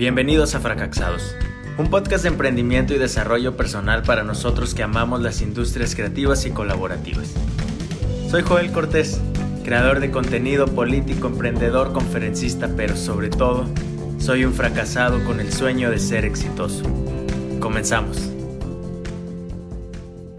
Bienvenidos a Fracasados, un podcast de emprendimiento y desarrollo personal para nosotros que amamos las industrias creativas y colaborativas. Soy Joel Cortés, creador de contenido político, emprendedor, conferencista, pero sobre todo, soy un fracasado con el sueño de ser exitoso. Comenzamos.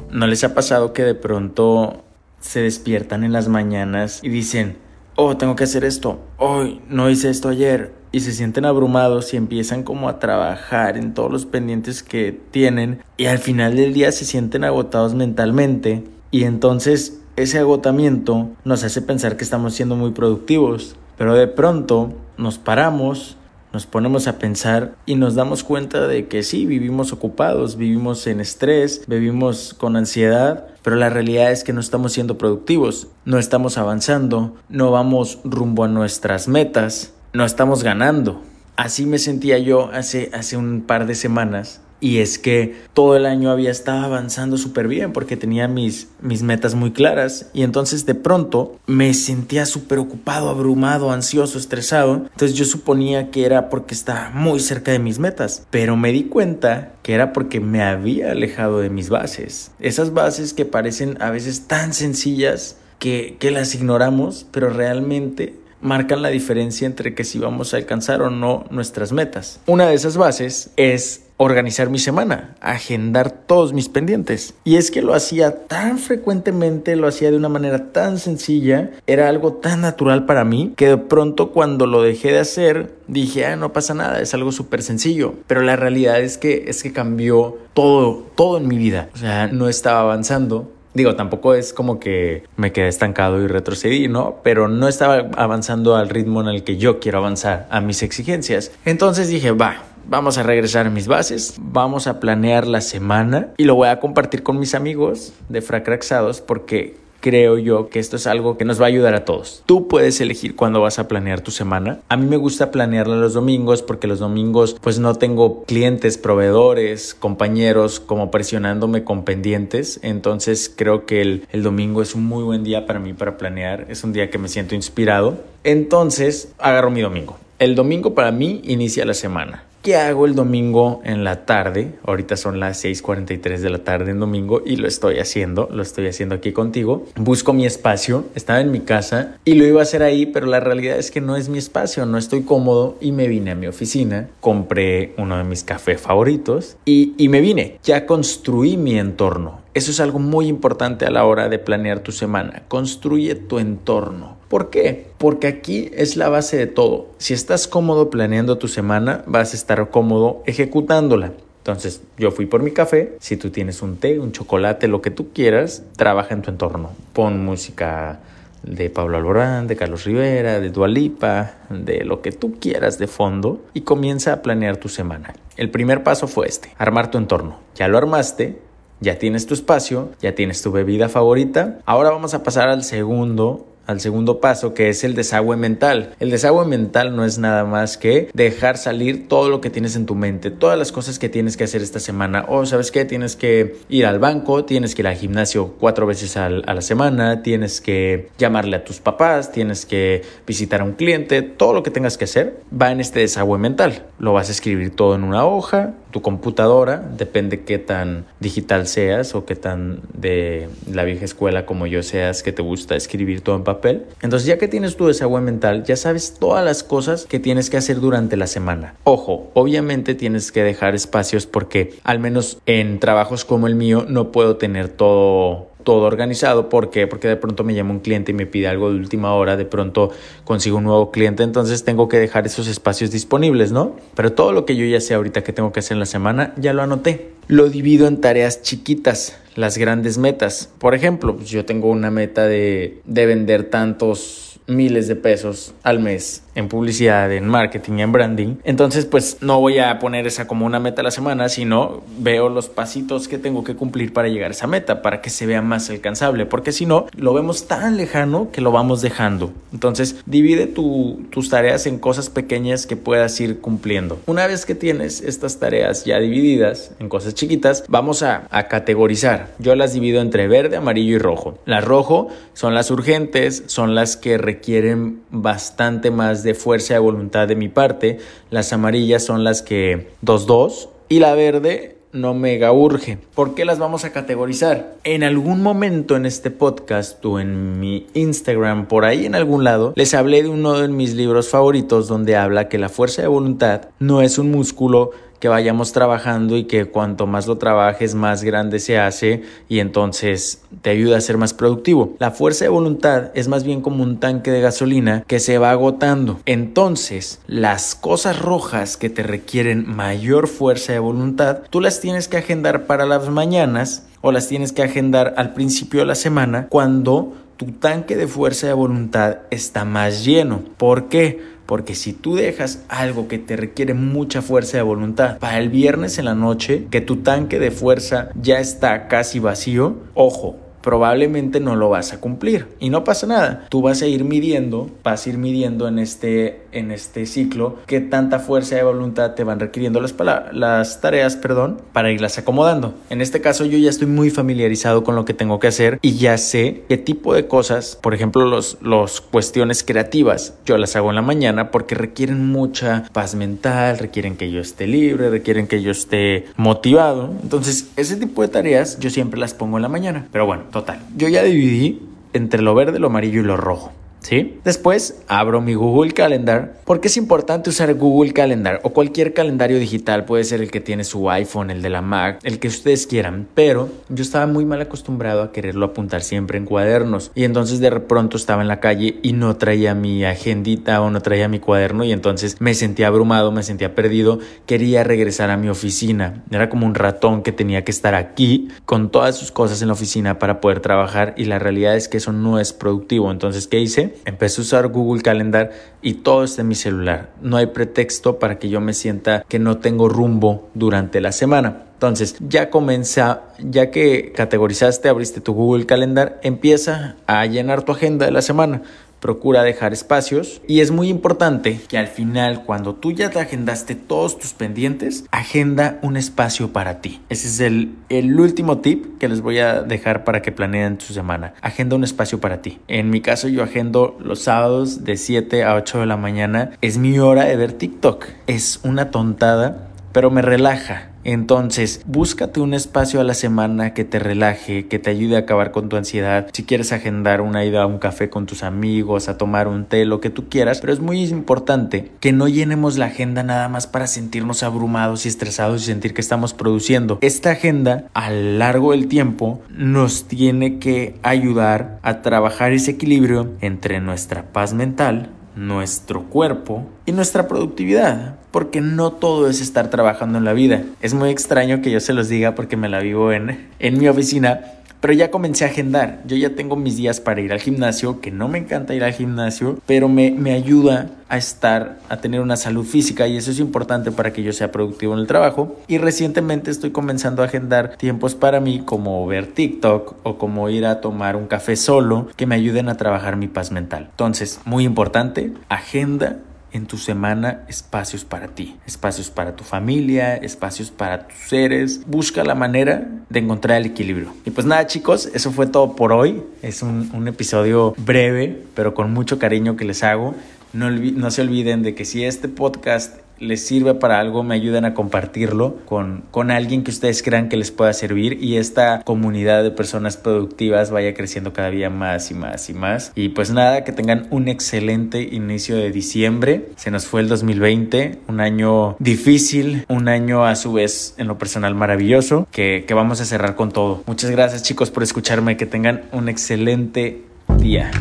¿No les ha pasado que de pronto se despiertan en las mañanas y dicen, oh, tengo que hacer esto, hoy no hice esto ayer, y se sienten abrumados y empiezan como a trabajar en todos los pendientes que tienen y al final del día se sienten agotados mentalmente y entonces ese agotamiento nos hace pensar que estamos siendo muy productivos, pero de pronto nos paramos, nos ponemos a pensar y nos damos cuenta de que sí, vivimos ocupados, vivimos en estrés, vivimos con ansiedad, pero la realidad es que no estamos siendo productivos, no estamos avanzando, no vamos rumbo a nuestras metas no estamos ganando. Así me sentía yo hace, hace un par de semanas. Y es que todo el año había estado avanzando súper bien porque tenía mis, mis metas muy claras. Y entonces de pronto me sentía súper ocupado, abrumado, ansioso, estresado. Entonces yo suponía que era porque estaba muy cerca de mis metas. Pero me di cuenta que era porque me había alejado de mis bases. Esas bases que parecen a veces tan sencillas que, que las ignoramos, pero realmente marcan la diferencia entre que si vamos a alcanzar o no nuestras metas. Una de esas bases es organizar mi semana, agendar todos mis pendientes. Y es que lo hacía tan frecuentemente, lo hacía de una manera tan sencilla, era algo tan natural para mí, que de pronto cuando lo dejé de hacer, dije, ah, no pasa nada, es algo súper sencillo. Pero la realidad es que, es que cambió todo, todo en mi vida. O sea, no estaba avanzando, Digo, tampoco es como que me quedé estancado y retrocedí, ¿no? Pero no estaba avanzando al ritmo en el que yo quiero avanzar, a mis exigencias. Entonces dije, va, vamos a regresar a mis bases, vamos a planear la semana y lo voy a compartir con mis amigos de Fracraxados porque creo yo que esto es algo que nos va a ayudar a todos. Tú puedes elegir cuándo vas a planear tu semana. A mí me gusta planearla los domingos porque los domingos pues no tengo clientes, proveedores, compañeros como presionándome con pendientes. Entonces creo que el, el domingo es un muy buen día para mí para planear. Es un día que me siento inspirado. Entonces agarro mi domingo. El domingo para mí inicia la semana. ¿Qué hago el domingo en la tarde? Ahorita son las 6:43 de la tarde en domingo y lo estoy haciendo, lo estoy haciendo aquí contigo. Busco mi espacio, estaba en mi casa y lo iba a hacer ahí, pero la realidad es que no es mi espacio, no estoy cómodo y me vine a mi oficina, compré uno de mis cafés favoritos y, y me vine. Ya construí mi entorno. Eso es algo muy importante a la hora de planear tu semana. Construye tu entorno. ¿Por qué? Porque aquí es la base de todo. Si estás cómodo planeando tu semana, vas a estar cómodo ejecutándola. Entonces, yo fui por mi café. Si tú tienes un té, un chocolate, lo que tú quieras, trabaja en tu entorno. Pon música de Pablo Alborán, de Carlos Rivera, de Dualipa, de lo que tú quieras de fondo y comienza a planear tu semana. El primer paso fue este, armar tu entorno. Ya lo armaste, ya tienes tu espacio, ya tienes tu bebida favorita. Ahora vamos a pasar al segundo al segundo paso, que es el desagüe mental. El desagüe mental no es nada más que dejar salir todo lo que tienes en tu mente, todas las cosas que tienes que hacer esta semana. O, ¿sabes qué? Tienes que ir al banco, tienes que ir al gimnasio cuatro veces a la semana, tienes que llamarle a tus papás, tienes que visitar a un cliente, todo lo que tengas que hacer va en este desagüe mental. Lo vas a escribir todo en una hoja, tu computadora, depende qué tan digital seas o qué tan de la vieja escuela como yo seas que te gusta escribir todo en papel. Entonces ya que tienes tu desagüe mental, ya sabes todas las cosas que tienes que hacer durante la semana. Ojo, obviamente tienes que dejar espacios porque al menos en trabajos como el mío no puedo tener todo todo organizado. ¿Por qué? Porque de pronto me llama un cliente y me pide algo de última hora, de pronto consigo un nuevo cliente, entonces tengo que dejar esos espacios disponibles, ¿no? Pero todo lo que yo ya sé ahorita que tengo que hacer en la semana, ya lo anoté. Lo divido en tareas chiquitas, las grandes metas. Por ejemplo, pues yo tengo una meta de, de vender tantos miles de pesos al mes en publicidad, en marketing, en branding. Entonces, pues no voy a poner esa como una meta a la semana, sino veo los pasitos que tengo que cumplir para llegar a esa meta, para que se vea más alcanzable, porque si no, lo vemos tan lejano que lo vamos dejando. Entonces, divide tus tareas en cosas pequeñas que puedas ir cumpliendo. Una vez que tienes estas tareas ya divididas en cosas chiquitas, vamos a, a categorizar. Yo las divido entre verde, amarillo y rojo. Las rojo son las urgentes, son las que requieren bastante más de fuerza de voluntad de mi parte. Las amarillas son las que 2-2 y la verde no mega urge. ¿Por qué las vamos a categorizar? En algún momento en este podcast o en mi Instagram, por ahí en algún lado, les hablé de uno de mis libros favoritos donde habla que la fuerza de voluntad no es un músculo que vayamos trabajando y que cuanto más lo trabajes más grande se hace y entonces te ayuda a ser más productivo. La fuerza de voluntad es más bien como un tanque de gasolina que se va agotando. Entonces, las cosas rojas que te requieren mayor fuerza de voluntad, tú las tienes que agendar para las mañanas o las tienes que agendar al principio de la semana cuando tu tanque de fuerza de voluntad está más lleno. ¿Por qué? Porque si tú dejas algo que te requiere mucha fuerza de voluntad para el viernes en la noche, que tu tanque de fuerza ya está casi vacío, ojo, probablemente no lo vas a cumplir y no pasa nada. Tú vas a ir midiendo, vas a ir midiendo en este, en este ciclo qué tanta fuerza de voluntad te van requiriendo las, las tareas, perdón, para irlas acomodando. En este caso yo ya estoy muy familiarizado con lo que tengo que hacer y ya sé qué tipo de cosas, por ejemplo, los, los cuestiones creativas, yo las hago en la mañana porque requieren mucha paz mental, requieren que yo esté libre, requieren que yo esté motivado. Entonces, ese tipo de tareas yo siempre las pongo en la mañana. Pero bueno, total. Yo ya dividí entre lo verde, lo amarillo y lo rojo. ¿Sí? Después abro mi Google Calendar. Porque es importante usar Google Calendar o cualquier calendario digital, puede ser el que tiene su iPhone, el de la Mac, el que ustedes quieran, pero yo estaba muy mal acostumbrado a quererlo apuntar siempre en cuadernos. Y entonces de pronto estaba en la calle y no traía mi agendita o no traía mi cuaderno. Y entonces me sentía abrumado, me sentía perdido, quería regresar a mi oficina, era como un ratón que tenía que estar aquí con todas sus cosas en la oficina para poder trabajar. Y la realidad es que eso no es productivo, entonces ¿qué hice? Empecé a usar Google Calendar y todo está en mi celular. No hay pretexto para que yo me sienta que no tengo rumbo durante la semana. Entonces, ya comienza, ya que categorizaste, abriste tu Google Calendar, empieza a llenar tu agenda de la semana procura dejar espacios y es muy importante que al final cuando tú ya te agendaste todos tus pendientes, agenda un espacio para ti. Ese es el, el último tip que les voy a dejar para que planeen su semana. Agenda un espacio para ti. En mi caso yo agendo los sábados de 7 a 8 de la mañana. Es mi hora de ver TikTok. Es una tontada, pero me relaja entonces, búscate un espacio a la semana que te relaje, que te ayude a acabar con tu ansiedad. Si quieres agendar una ida a un café con tus amigos, a tomar un té, lo que tú quieras, pero es muy importante que no llenemos la agenda nada más para sentirnos abrumados y estresados y sentir que estamos produciendo. Esta agenda a lo largo del tiempo nos tiene que ayudar a trabajar ese equilibrio entre nuestra paz mental, nuestro cuerpo y nuestra productividad, porque no todo es estar trabajando en la vida. Es muy extraño que yo se los diga porque me la vivo en, en mi oficina, pero ya comencé a agendar. Yo ya tengo mis días para ir al gimnasio, que no me encanta ir al gimnasio, pero me, me ayuda a estar, a tener una salud física y eso es importante para que yo sea productivo en el trabajo. Y recientemente estoy comenzando a agendar tiempos para mí como ver TikTok o como ir a tomar un café solo que me ayuden a trabajar mi paz mental. Entonces, muy importante, agenda en tu semana espacios para ti, espacios para tu familia, espacios para tus seres. Busca la manera de encontrar el equilibrio. Y pues nada chicos, eso fue todo por hoy. Es un, un episodio breve, pero con mucho cariño que les hago. No, no se olviden de que si este podcast les sirve para algo, me ayuden a compartirlo con, con alguien que ustedes crean que les pueda servir y esta comunidad de personas productivas vaya creciendo cada día más y más y más. Y pues nada, que tengan un excelente inicio de diciembre. Se nos fue el 2020, un año difícil, un año a su vez en lo personal maravilloso, que, que vamos a cerrar con todo. Muchas gracias chicos por escucharme, que tengan un excelente día.